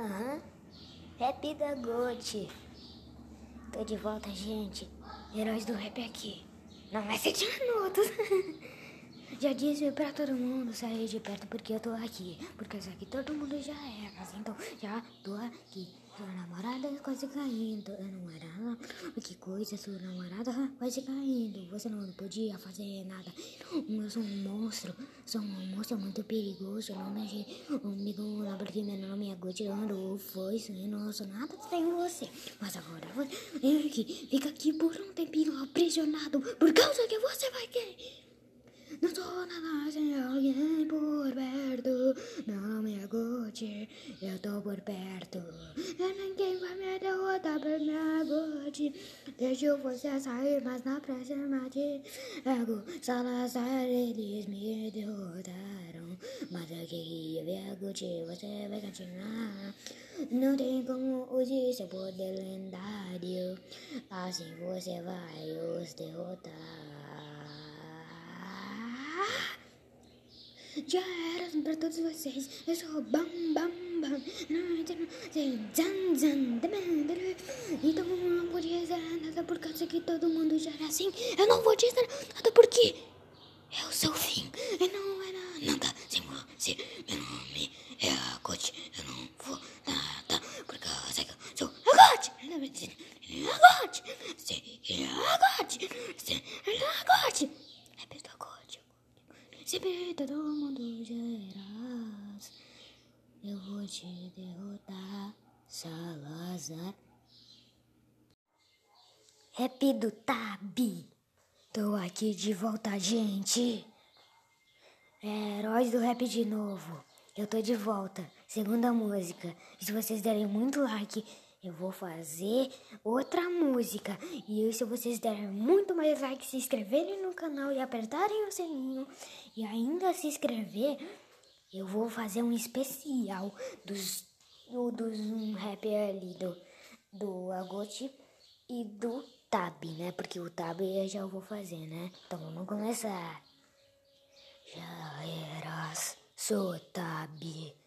Aham. Rap da Gote. Tô de volta, gente. Heróis do rap aqui. Não é sete minutos. Já disse pra todo mundo sair de perto porque eu tô aqui. Porque isso aqui todo mundo já é. Mas então já tô aqui. Sua namorada quase caindo. Eu não era não. Que coisa, sua namorada quase caindo. Você não podia fazer nada. Eu sou um monstro. Sou um monstro muito perigoso. Eu não deixei comigo não porque meu nome é Gotirando. Foi sem nosso nada sem você. Mas agora você aqui, fica aqui por um tempinho aprisionado. Por causa que você vai querer. Não sou nada sem alguém por perto. Meu nome é Gucci, eu tô por perto. E ninguém vai me derrotar por minha Gucci. Deixo você sair, mas na próxima de ego. Salazar, eles me derrotaram. Mas eu queria ver a Gucci, você vai continuar. Não tem como usar seu poder lendário. Assim você vai os derrotar. Já era pra todos vocês. Eu sou bam bam bam. Zan zan. Então não podia dizer nada por causa que todo mundo já era assim. Eu não vou dizer nada porque sou o fim. Eu não era nada sem você. Meu nome é Agote. Eu não vou nada por causa que eu sou Agote. Agote. Agote. Agote. Repita Agote. Se todo mundo geras, eu vou te derrotar, Salazar. Rap do Tabi, tô aqui de volta, gente. Heróis do rap de novo, eu tô de volta, segunda música. Se vocês derem muito like, eu vou fazer outra música. E se vocês derem muito mais like, se inscreverem no canal e apertarem o sininho e ainda se inscrever, eu vou fazer um especial dos, do, dos um rap ali do, do Agote e do Tab, né? Porque o Tab eu já vou fazer, né? Então vamos começar. Já eras, sou Tab.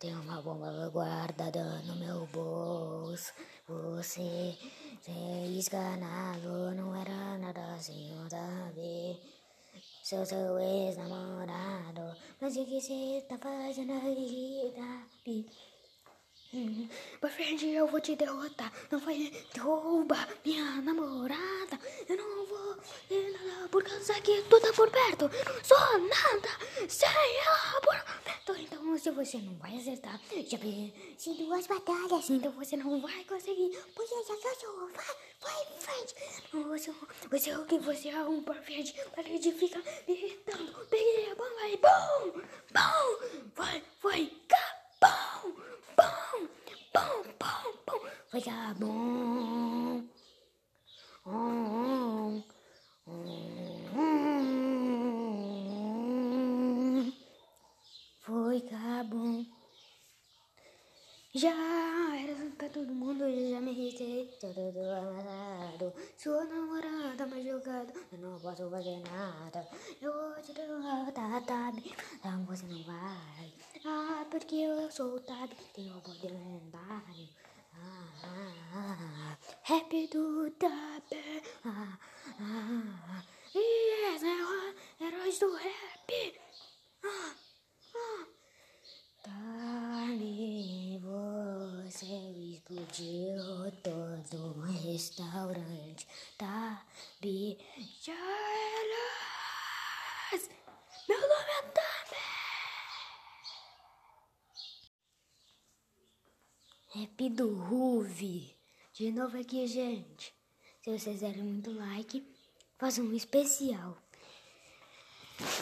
Tem uma bomba guardada no meu bolso. Você se esganado, não era nada assim, saber. Sou seu ex-namorado, mas o que você tá fazendo aí, Davi? Boyfriend, eu vou te derrotar. Não vai derrubar minha namorada. Eu não vou nada por causa que tu tá por perto. Não sou nada sem ela por perto. Então, se você não vai acertar, já se duas batalhas, então você não vai conseguir. Porque já sou vai, vai em frente. Você, você é o que você é um boyfriend. Para de ficar me irritando. Peguei a bomba e bum, bum, vai, vai, bum, bum, bum, bum, bum. Vai dar bom. Hum, hum, Foi bom. Já era pra todo mundo, eu já me irritei. Tô todo amarrado. Sua namorada mais jogada, eu não posso fazer nada. Eu vou te derrotar, Tabi. Não, você não vai. Ah, porque eu sou o Tabi, tenho o poder lendário. Ah, ah, ah, rap do Tabi. Ah, ah, ah. E o heróis do rap. Ah, ah. Tarde você explodiu todo o restaurante. Tabi já eras. Meu nome é Tabi. Rap do Ruve. De novo aqui, gente. Se vocês derem muito like, façam um especial.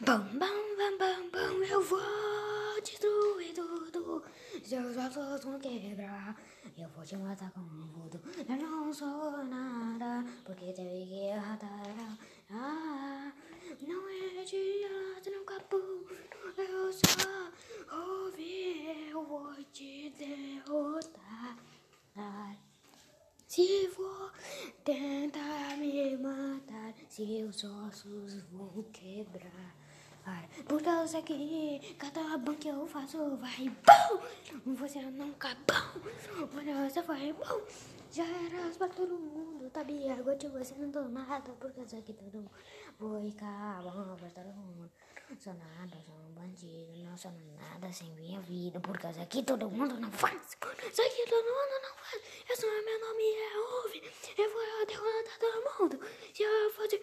Bam, bam, bam, bam, bam, eu vou destruir tudo. Seus ossos vão quebrar. Eu vou te matar com voodoo. Eu não sou nada, porque teve guerra. Ah, não é de não capô. Eu só ouvi, eu vou te derrotar. Se for tentar me matar, seus ossos vão quebrar. Por causa que cada banco eu faço vai bom. Você não acabou. Você foi bom. Já era pra todo mundo. Sabia agora você não dou nada. Por causa que todo mundo foi bom pra todo mundo. Sou nada, sou um bandido. Não sou nada sem minha vida. Por causa que todo mundo não faz. Só que todo mundo não faz. Eu sou meu nome é Ouve. Eu vou derrotar todo mundo. Se eu fosse.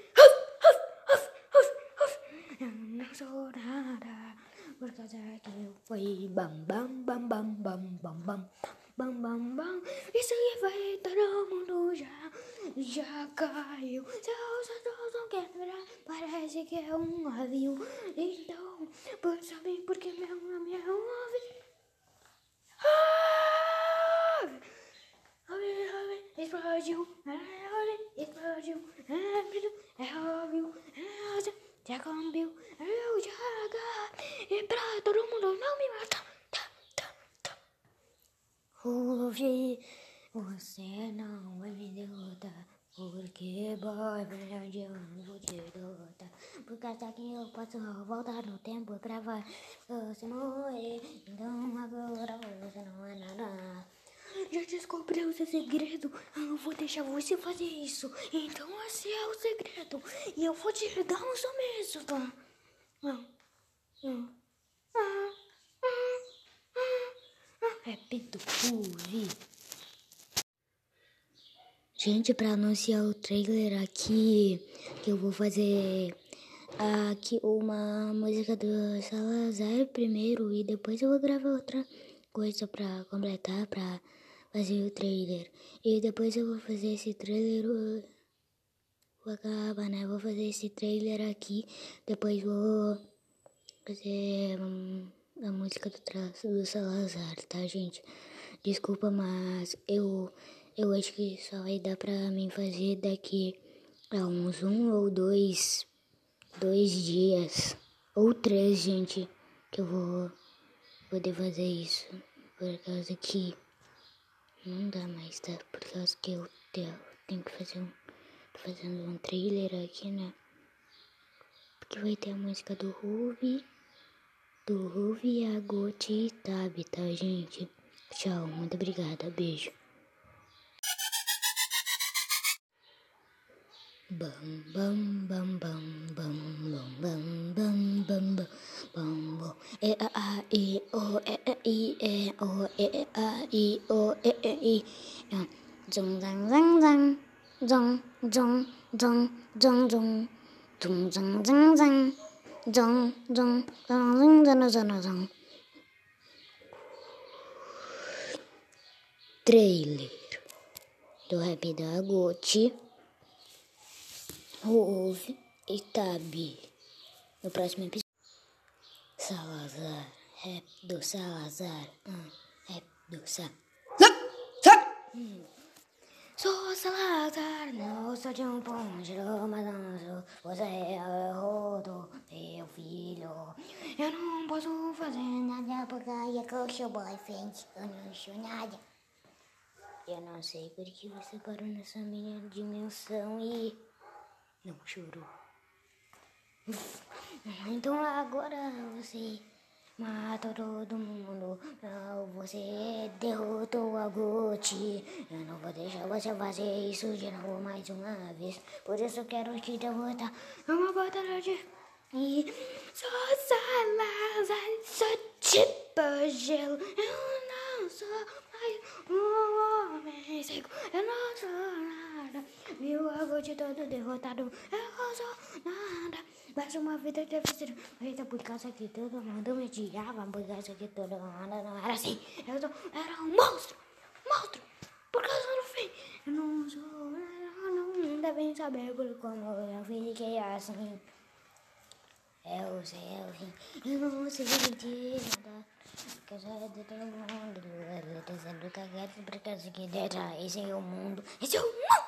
Nada. Por causa que eu fui bam bam bam bam bam bam bam bam bam bam. Isso aí vai todo mundo já já caiu. Seus assuntos não quebrar. Parece que é um avião. Então, por saber porque meu nome é um avião. Explodiu, explodiu, é óbvio, já cambiou, eu já e pra todo mundo não me matar. Tá, tá, tá. Ouvi, você não vai me derrotar. Porque, boy, verdade eu não vou te derrotar. Por causa que eu posso voltar no tempo pra você morrer. Então agora você não é nada. Já descobriu o seu segredo? Eu não vou deixar você fazer isso. Então esse é o segredo. E eu vou te dar um sumiço, tá? Repito, ouvi. Gente, para anunciar o trailer aqui, que eu vou fazer aqui uma música do Salazar primeiro e depois eu vou gravar outra coisa para completar, para fazer o trailer. E depois eu vou fazer esse trailer, vou acabar, né? Vou fazer esse trailer aqui, depois vou fazer a música do, traço do Salazar, tá, gente? Desculpa, mas eu eu acho que só vai dar pra mim fazer daqui a uns um ou dois, dois dias. Ou três, gente, que eu vou poder fazer isso. Por causa que não dá mais, tá? Por causa que eu tenho que fazer um. Tô fazendo um trailer aqui, né? Porque vai ter a música do Ruby, do Ruby, a Goti e Tab, tá, gente? Tchau, muito obrigada, beijo. Bum bum bum bum bum bum bum bum bum bum bum bum e a a i o e e i e o e a i o e e i. Zong zang zang zang. Zong zong zong zong zong. Zong zang zang zang. Zong zong zong zong zong zong Trailer. Do Rap da Gucci. Ouve e tabi. No próximo episódio. Salazar, rap do Salazar, hum, rap do Salazar. Hum. Sou Salazar, não sou de um ponteiro, mas não sou. Você é rodo, meu filho. Eu não posso fazer nada porque é que eu sou boyfriend. Eu não sou nada. Eu não sei por que você parou nessa minha dimensão e não chorou. Então agora você mata todo mundo. Você derrotou a Gucci. Eu não vou deixar você fazer isso de novo mais uma vez. Por isso quero te derrotar numa batalha de. E sou Salazar, sou tipo gelo. Eu não sou mais um homem seco. Eu não sou nada. Meu avô de todo derrotado. Eu sou nada. Mais uma vida ser feita por causa que todo mundo me odiava. Por causa que todo mundo não era assim. Eu sou, era um monstro. Monstro. Por causa do fim. Eu não sou nada. Não devem saber por como eu fiquei assim. Eu sei, eu sei. Eu não sei de nada. Casa de todo mundo. Dizendo cagado por causa que dera. Esse é o mundo. Esse é o mundo.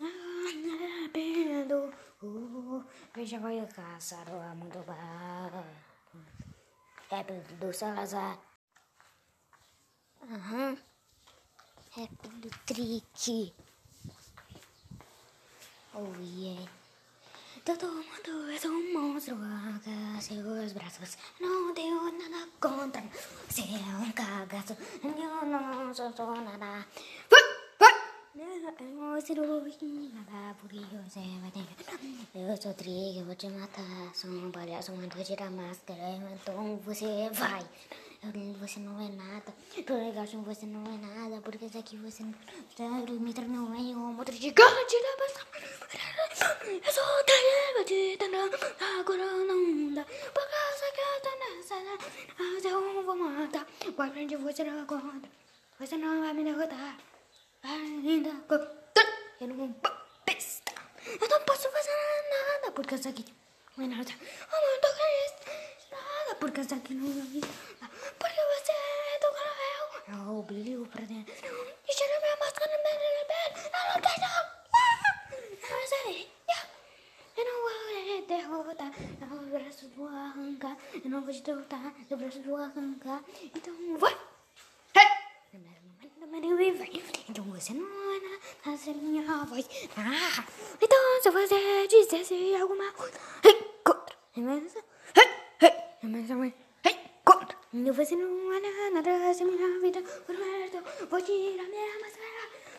Arrependo. Uh, veja, vai o mundo. Rap do Salazar. Aham. Rap do Trick. Oh, yeah. Todo mundo é um monstro, arranca seus braços. Não tenho nada contra. Você é um cagaço. Eu não sou nada. Você não nada porque você vai ter. Eu sou trigo, eu vou te matar. Sou um palhaço, manda tirar a máscara. Então você vai. Você não é nada. Tô legal, você não é nada. Porque isso aqui você não. Mitra não é um outro gigante. Eu sou tana. Agora não dá. Por causa que eu tô nessa. Mas eu vou matar. Boyfriend, você não. Você não vai me derrotar. Ainda. Eu não vou besta. Eu não posso fazer nada. Porque isso aqui não é nada. Eu não tô nada. Porque isso aqui não é nada. Porque você é do cruel. Eu brilho pra dentro. E tira minha máscara minha pele. Eu não quero. Eu sei. Eu te derrotar. Meus braços vou arrancar. Eu não vou te derrotar. Meus braços vou arrancar. Então vai. Então você não vai fazer minha voz. Ah, então se você dissesse alguma coisa. Contra. Hey, hey, contra. Então você não vai nada se minha vida por perto. Vou tirar minha máscara.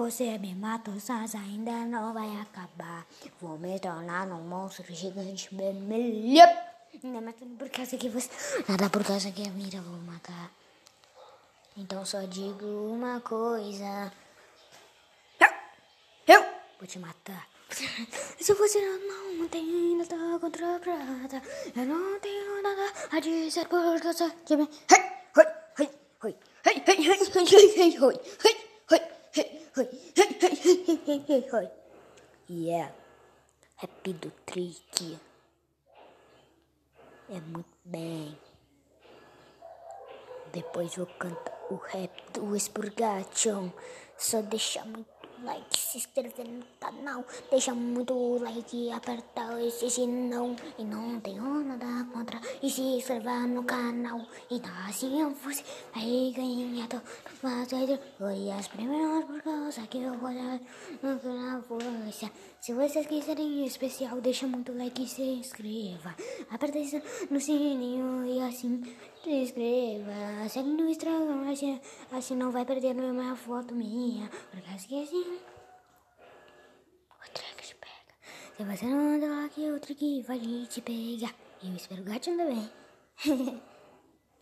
Você me mata, mas ainda não vai acabar. Vou me tornar um monstro gigante vermelho. Ainda mais por causa que você. Nada por causa que a mira vou matar. Então só digo uma coisa. Eu, eu vou te matar. Se você não tem nada contra a prata, eu não tenho nada a dizer por causa de mim. Hey, hey, hey, hey, hey, hey, hey, hey, hey, hey, hey, hey, hoi, hoi, hoi, hoi. Trick. É muito bem. Depois vou cantar o rap do Expurgation. Só deixar muito like, se inscrever no canal. Deixa muito like aperta esse sinal. E não tenho nada contra. E se inscreva no canal. E assim você vai ganhar. Mas foi as primeiras por causa que eu vou dar na força. Se vocês quiserem especial, deixa muito like e se inscreva. Aperta no sininho e assim se inscreva. Segue no Instagram, assim, assim não vai perder nenhuma foto minha. Porque assim, assim o Trex pega. Se você não anda lá que o Trick vai te pegar. Eu espero o gatinho também.